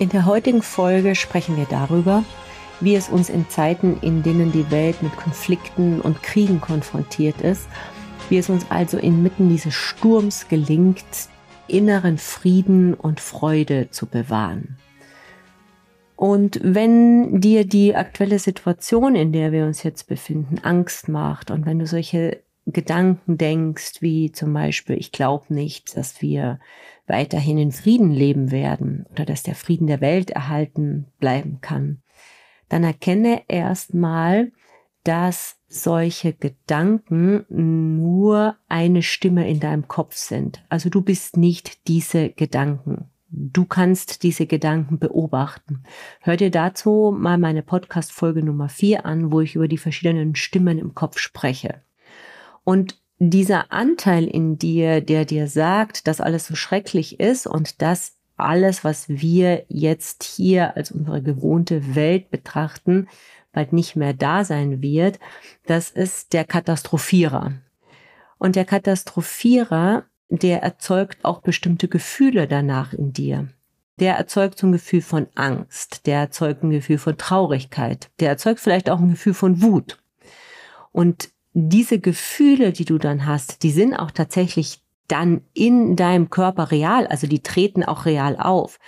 In der heutigen Folge sprechen wir darüber, wie es uns in Zeiten, in denen die Welt mit Konflikten und Kriegen konfrontiert ist, wie es uns also inmitten dieses Sturms gelingt, inneren Frieden und Freude zu bewahren. Und wenn dir die aktuelle Situation, in der wir uns jetzt befinden, Angst macht und wenn du solche Gedanken denkst, wie zum Beispiel, ich glaube nicht, dass wir weiterhin in Frieden leben werden oder dass der Frieden der Welt erhalten bleiben kann, dann erkenne erstmal, dass solche Gedanken nur eine Stimme in deinem Kopf sind. Also du bist nicht diese Gedanken. Du kannst diese Gedanken beobachten. Hör dir dazu mal meine Podcast-Folge Nummer 4 an, wo ich über die verschiedenen Stimmen im Kopf spreche. Und dieser Anteil in dir, der dir sagt, dass alles so schrecklich ist und dass alles, was wir jetzt hier als unsere gewohnte Welt betrachten, bald nicht mehr da sein wird, das ist der Katastrophierer. Und der Katastrophierer, der erzeugt auch bestimmte Gefühle danach in dir. Der erzeugt so ein Gefühl von Angst, der erzeugt ein Gefühl von Traurigkeit, der erzeugt vielleicht auch ein Gefühl von Wut. Und diese Gefühle, die du dann hast, die sind auch tatsächlich dann in deinem Körper real, also die treten auch real auf.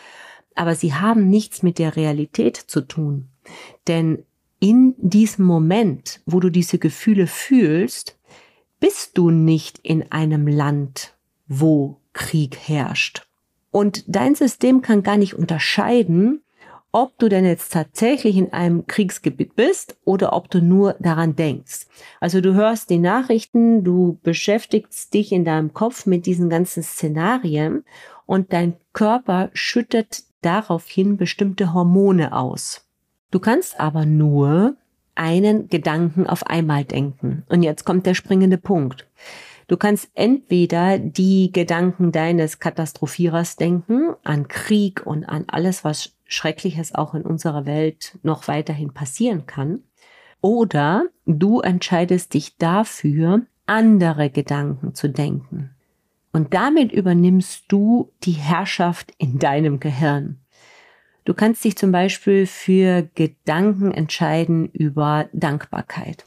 Aber sie haben nichts mit der Realität zu tun. Denn in diesem Moment, wo du diese Gefühle fühlst, bist du nicht in einem Land, wo Krieg herrscht. Und dein System kann gar nicht unterscheiden, ob du denn jetzt tatsächlich in einem Kriegsgebiet bist oder ob du nur daran denkst. Also du hörst die Nachrichten, du beschäftigst dich in deinem Kopf mit diesen ganzen Szenarien und dein Körper schüttet daraufhin bestimmte Hormone aus. Du kannst aber nur einen Gedanken auf einmal denken. Und jetzt kommt der springende Punkt. Du kannst entweder die Gedanken deines Katastrophierers denken, an Krieg und an alles, was Schreckliches auch in unserer Welt noch weiterhin passieren kann. Oder du entscheidest dich dafür, andere Gedanken zu denken. Und damit übernimmst du die Herrschaft in deinem Gehirn. Du kannst dich zum Beispiel für Gedanken entscheiden über Dankbarkeit.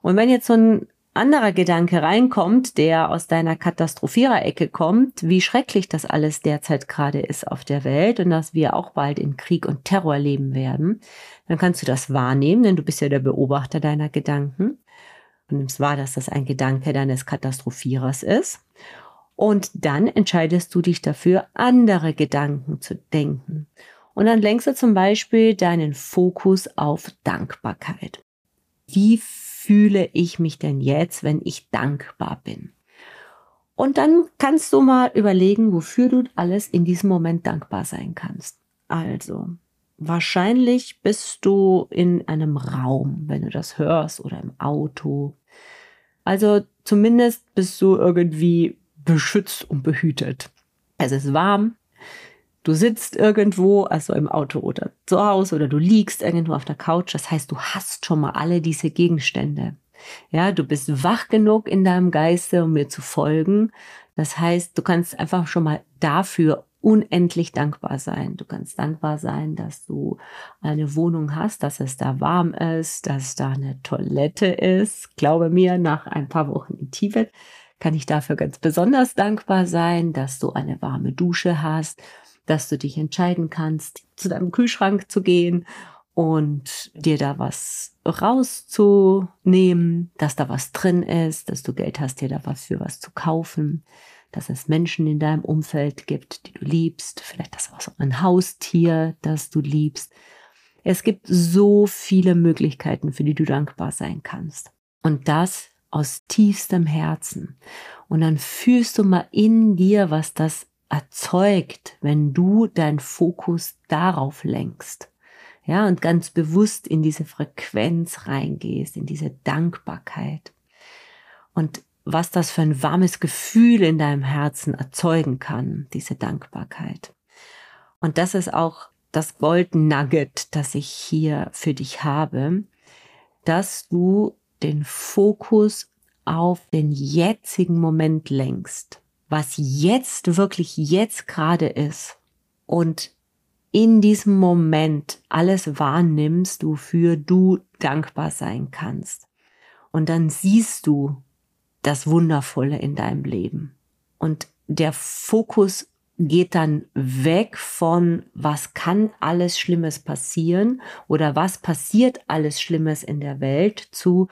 Und wenn jetzt so ein anderer Gedanke reinkommt, der aus deiner Katastrophierer-Ecke kommt, wie schrecklich das alles derzeit gerade ist auf der Welt und dass wir auch bald in Krieg und Terror leben werden, dann kannst du das wahrnehmen, denn du bist ja der Beobachter deiner Gedanken. Du nimmst wahr, dass das ein Gedanke deines Katastrophierers ist. Und dann entscheidest du dich dafür, andere Gedanken zu denken. Und dann lenkst du zum Beispiel deinen Fokus auf Dankbarkeit. Wie fühle ich mich denn jetzt, wenn ich dankbar bin? Und dann kannst du mal überlegen, wofür du alles in diesem Moment dankbar sein kannst. Also, wahrscheinlich bist du in einem Raum, wenn du das hörst, oder im Auto. Also zumindest bist du irgendwie beschützt und behütet. Es ist warm, Du sitzt irgendwo, also im Auto oder zu Hause oder du liegst irgendwo auf der Couch. Das heißt, du hast schon mal alle diese Gegenstände. Ja, du bist wach genug in deinem Geiste, um mir zu folgen. Das heißt, du kannst einfach schon mal dafür unendlich dankbar sein. Du kannst dankbar sein, dass du eine Wohnung hast, dass es da warm ist, dass da eine Toilette ist. Glaube mir, nach ein paar Wochen in Tibet kann ich dafür ganz besonders dankbar sein, dass du eine warme Dusche hast dass du dich entscheiden kannst, zu deinem Kühlschrank zu gehen und dir da was rauszunehmen, dass da was drin ist, dass du Geld hast, dir da was für was zu kaufen, dass es Menschen in deinem Umfeld gibt, die du liebst, vielleicht das auch so ein Haustier, das du liebst. Es gibt so viele Möglichkeiten, für die du dankbar sein kannst. Und das aus tiefstem Herzen. Und dann fühlst du mal in dir, was das erzeugt, wenn du deinen Fokus darauf lenkst. Ja, und ganz bewusst in diese Frequenz reingehst, in diese Dankbarkeit. Und was das für ein warmes Gefühl in deinem Herzen erzeugen kann, diese Dankbarkeit. Und das ist auch das Gold Nugget, das ich hier für dich habe, dass du den Fokus auf den jetzigen Moment lenkst, was jetzt wirklich jetzt gerade ist und in diesem Moment alles wahrnimmst, wofür du dankbar sein kannst. Und dann siehst du das Wundervolle in deinem Leben. Und der Fokus geht dann weg von, was kann alles Schlimmes passieren oder was passiert alles Schlimmes in der Welt zu,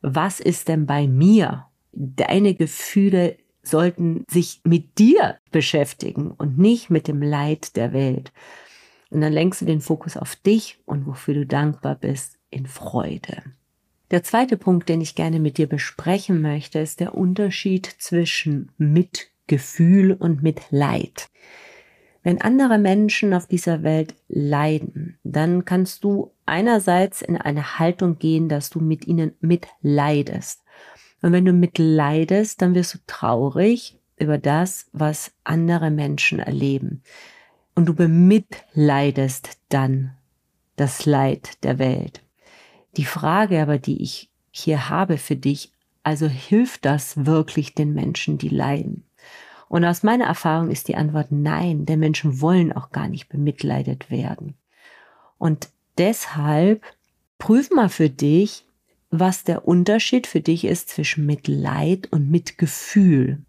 was ist denn bei mir? Deine Gefühle sollten sich mit dir beschäftigen und nicht mit dem Leid der Welt. Und dann lenkst du den Fokus auf dich und wofür du dankbar bist in Freude. Der zweite Punkt, den ich gerne mit dir besprechen möchte, ist der Unterschied zwischen Mitgefühl und Mitleid. Wenn andere Menschen auf dieser Welt leiden, dann kannst du einerseits in eine Haltung gehen, dass du mit ihnen mitleidest. Und wenn du mitleidest, dann wirst du traurig über das, was andere Menschen erleben. Und du bemitleidest dann das Leid der Welt. Die Frage aber, die ich hier habe für dich, also hilft das wirklich den Menschen, die leiden? Und aus meiner Erfahrung ist die Antwort nein, denn Menschen wollen auch gar nicht bemitleidet werden. Und deshalb prüf mal für dich, was der Unterschied für dich ist zwischen Mitleid und Mitgefühl.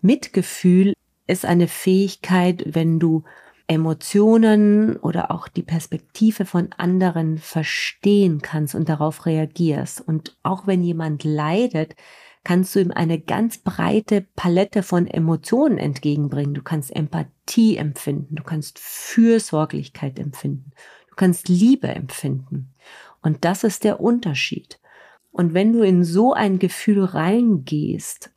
Mitgefühl ist eine Fähigkeit, wenn du Emotionen oder auch die Perspektive von anderen verstehen kannst und darauf reagierst. Und auch wenn jemand leidet, kannst du ihm eine ganz breite Palette von Emotionen entgegenbringen. Du kannst Empathie empfinden, du kannst Fürsorglichkeit empfinden, du kannst Liebe empfinden. Und das ist der Unterschied. Und wenn du in so ein Gefühl reingehst,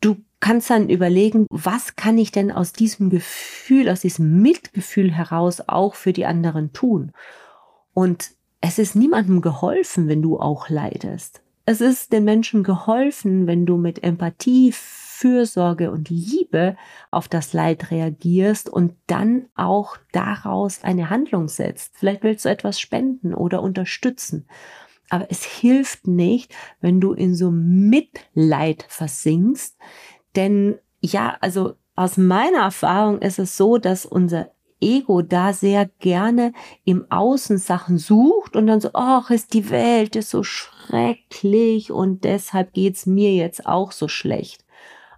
du kannst dann überlegen, was kann ich denn aus diesem Gefühl, aus diesem Mitgefühl heraus auch für die anderen tun? Und es ist niemandem geholfen, wenn du auch leidest. Es ist den Menschen geholfen, wenn du mit Empathie, Fürsorge und Liebe auf das Leid reagierst und dann auch daraus eine Handlung setzt. Vielleicht willst du etwas spenden oder unterstützen. Aber es hilft nicht, wenn du in so Mitleid versinkst, denn ja, also aus meiner Erfahrung ist es so, dass unser Ego da sehr gerne im Außen Sachen sucht und dann so, ach, ist die Welt ist so schrecklich und deshalb geht's mir jetzt auch so schlecht.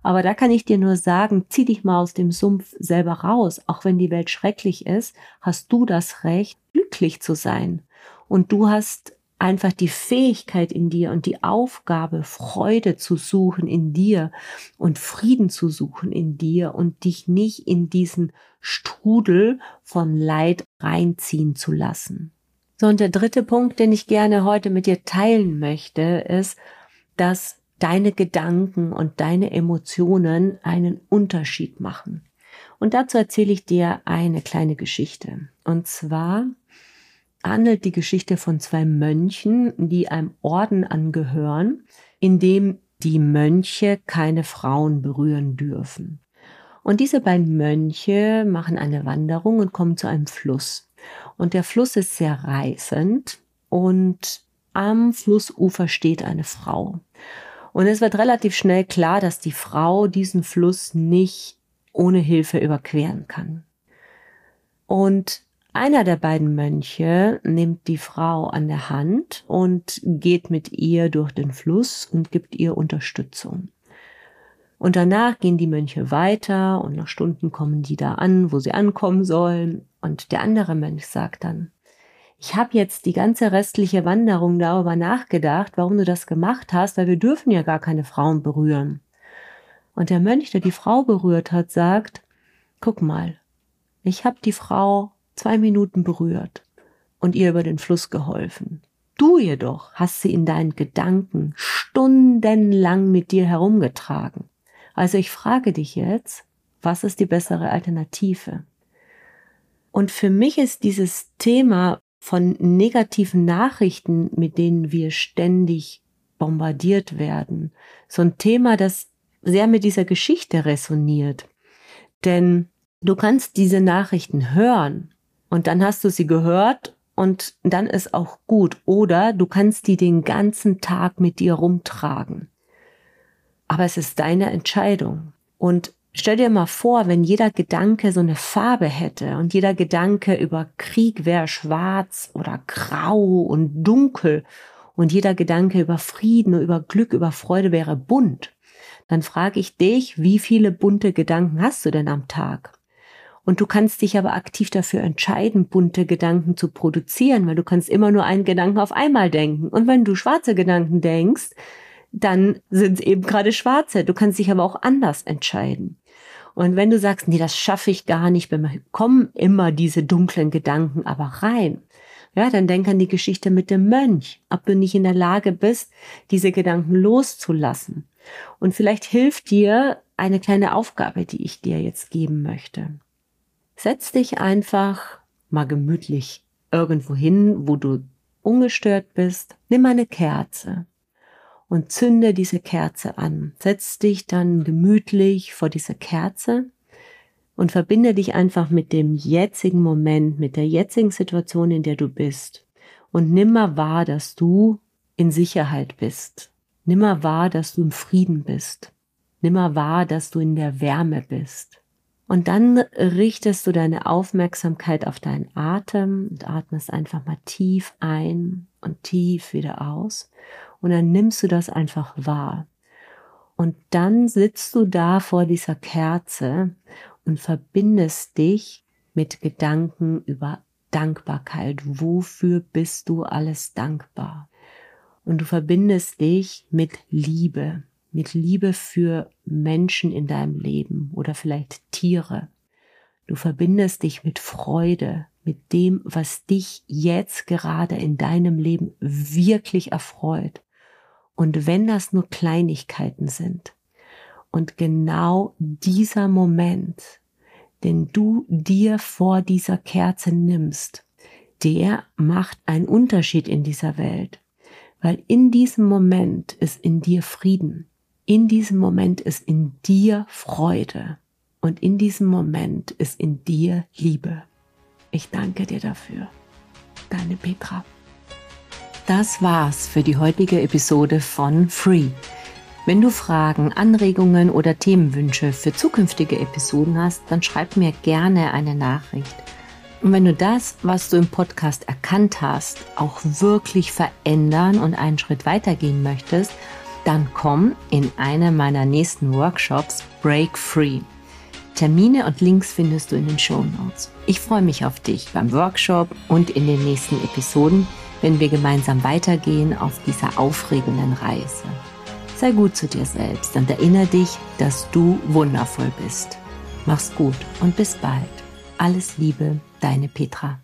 Aber da kann ich dir nur sagen, zieh dich mal aus dem Sumpf selber raus. Auch wenn die Welt schrecklich ist, hast du das Recht, glücklich zu sein. Und du hast einfach die Fähigkeit in dir und die Aufgabe, Freude zu suchen in dir und Frieden zu suchen in dir und dich nicht in diesen Strudel von Leid reinziehen zu lassen. So, und der dritte Punkt, den ich gerne heute mit dir teilen möchte, ist, dass deine Gedanken und deine Emotionen einen Unterschied machen. Und dazu erzähle ich dir eine kleine Geschichte. Und zwar handelt die Geschichte von zwei Mönchen, die einem Orden angehören, in dem die Mönche keine Frauen berühren dürfen. Und diese beiden Mönche machen eine Wanderung und kommen zu einem Fluss. Und der Fluss ist sehr reißend und am Flussufer steht eine Frau. Und es wird relativ schnell klar, dass die Frau diesen Fluss nicht ohne Hilfe überqueren kann. Und einer der beiden Mönche nimmt die Frau an der Hand und geht mit ihr durch den Fluss und gibt ihr Unterstützung. Und danach gehen die Mönche weiter und nach Stunden kommen die da an, wo sie ankommen sollen. Und der andere Mönch sagt dann, ich habe jetzt die ganze restliche Wanderung darüber nachgedacht, warum du das gemacht hast, weil wir dürfen ja gar keine Frauen berühren. Und der Mönch, der die Frau berührt hat, sagt, guck mal, ich habe die Frau zwei Minuten berührt und ihr über den Fluss geholfen. Du jedoch hast sie in deinen Gedanken stundenlang mit dir herumgetragen. Also ich frage dich jetzt, was ist die bessere Alternative? Und für mich ist dieses Thema von negativen Nachrichten, mit denen wir ständig bombardiert werden, so ein Thema, das sehr mit dieser Geschichte resoniert. Denn du kannst diese Nachrichten hören und dann hast du sie gehört und dann ist auch gut. Oder du kannst die den ganzen Tag mit dir rumtragen. Aber es ist deine Entscheidung. Und stell dir mal vor, wenn jeder Gedanke so eine Farbe hätte und jeder Gedanke über Krieg wäre schwarz oder grau und dunkel und jeder Gedanke über Frieden, über Glück, über Freude wäre bunt, dann frage ich dich, wie viele bunte Gedanken hast du denn am Tag? Und du kannst dich aber aktiv dafür entscheiden, bunte Gedanken zu produzieren, weil du kannst immer nur einen Gedanken auf einmal denken. Und wenn du schwarze Gedanken denkst, dann sind es eben gerade schwarze. Du kannst dich aber auch anders entscheiden. Und wenn du sagst, nee, das schaffe ich gar nicht, kommen immer diese dunklen Gedanken aber rein. Ja, dann denk an die Geschichte mit dem Mönch, ob du nicht in der Lage bist, diese Gedanken loszulassen. Und vielleicht hilft dir eine kleine Aufgabe, die ich dir jetzt geben möchte. Setz dich einfach mal gemütlich irgendwo hin, wo du ungestört bist. Nimm eine Kerze und zünde diese Kerze an. Setz dich dann gemütlich vor diese Kerze und verbinde dich einfach mit dem jetzigen Moment, mit der jetzigen Situation, in der du bist. Und nimm mal wahr, dass du in Sicherheit bist. Nimm mal wahr, dass du im Frieden bist. Nimm mal wahr, dass du in der Wärme bist. Und dann richtest du deine Aufmerksamkeit auf deinen Atem und atmest einfach mal tief ein und tief wieder aus. Und dann nimmst du das einfach wahr. Und dann sitzt du da vor dieser Kerze und verbindest dich mit Gedanken über Dankbarkeit. Wofür bist du alles dankbar? Und du verbindest dich mit Liebe mit Liebe für Menschen in deinem Leben oder vielleicht Tiere. Du verbindest dich mit Freude, mit dem, was dich jetzt gerade in deinem Leben wirklich erfreut. Und wenn das nur Kleinigkeiten sind und genau dieser Moment, den du dir vor dieser Kerze nimmst, der macht einen Unterschied in dieser Welt, weil in diesem Moment ist in dir Frieden, in diesem Moment ist in dir Freude und in diesem Moment ist in dir Liebe. Ich danke dir dafür. Deine Petra. Das war's für die heutige Episode von Free. Wenn du Fragen, Anregungen oder Themenwünsche für zukünftige Episoden hast, dann schreib mir gerne eine Nachricht. Und wenn du das, was du im Podcast erkannt hast, auch wirklich verändern und einen Schritt weitergehen möchtest, dann komm in einen meiner nächsten Workshops Break Free. Termine und Links findest du in den Show Notes. Ich freue mich auf dich beim Workshop und in den nächsten Episoden, wenn wir gemeinsam weitergehen auf dieser aufregenden Reise. Sei gut zu dir selbst und erinnere dich, dass du wundervoll bist. Mach's gut und bis bald. Alles Liebe, deine Petra.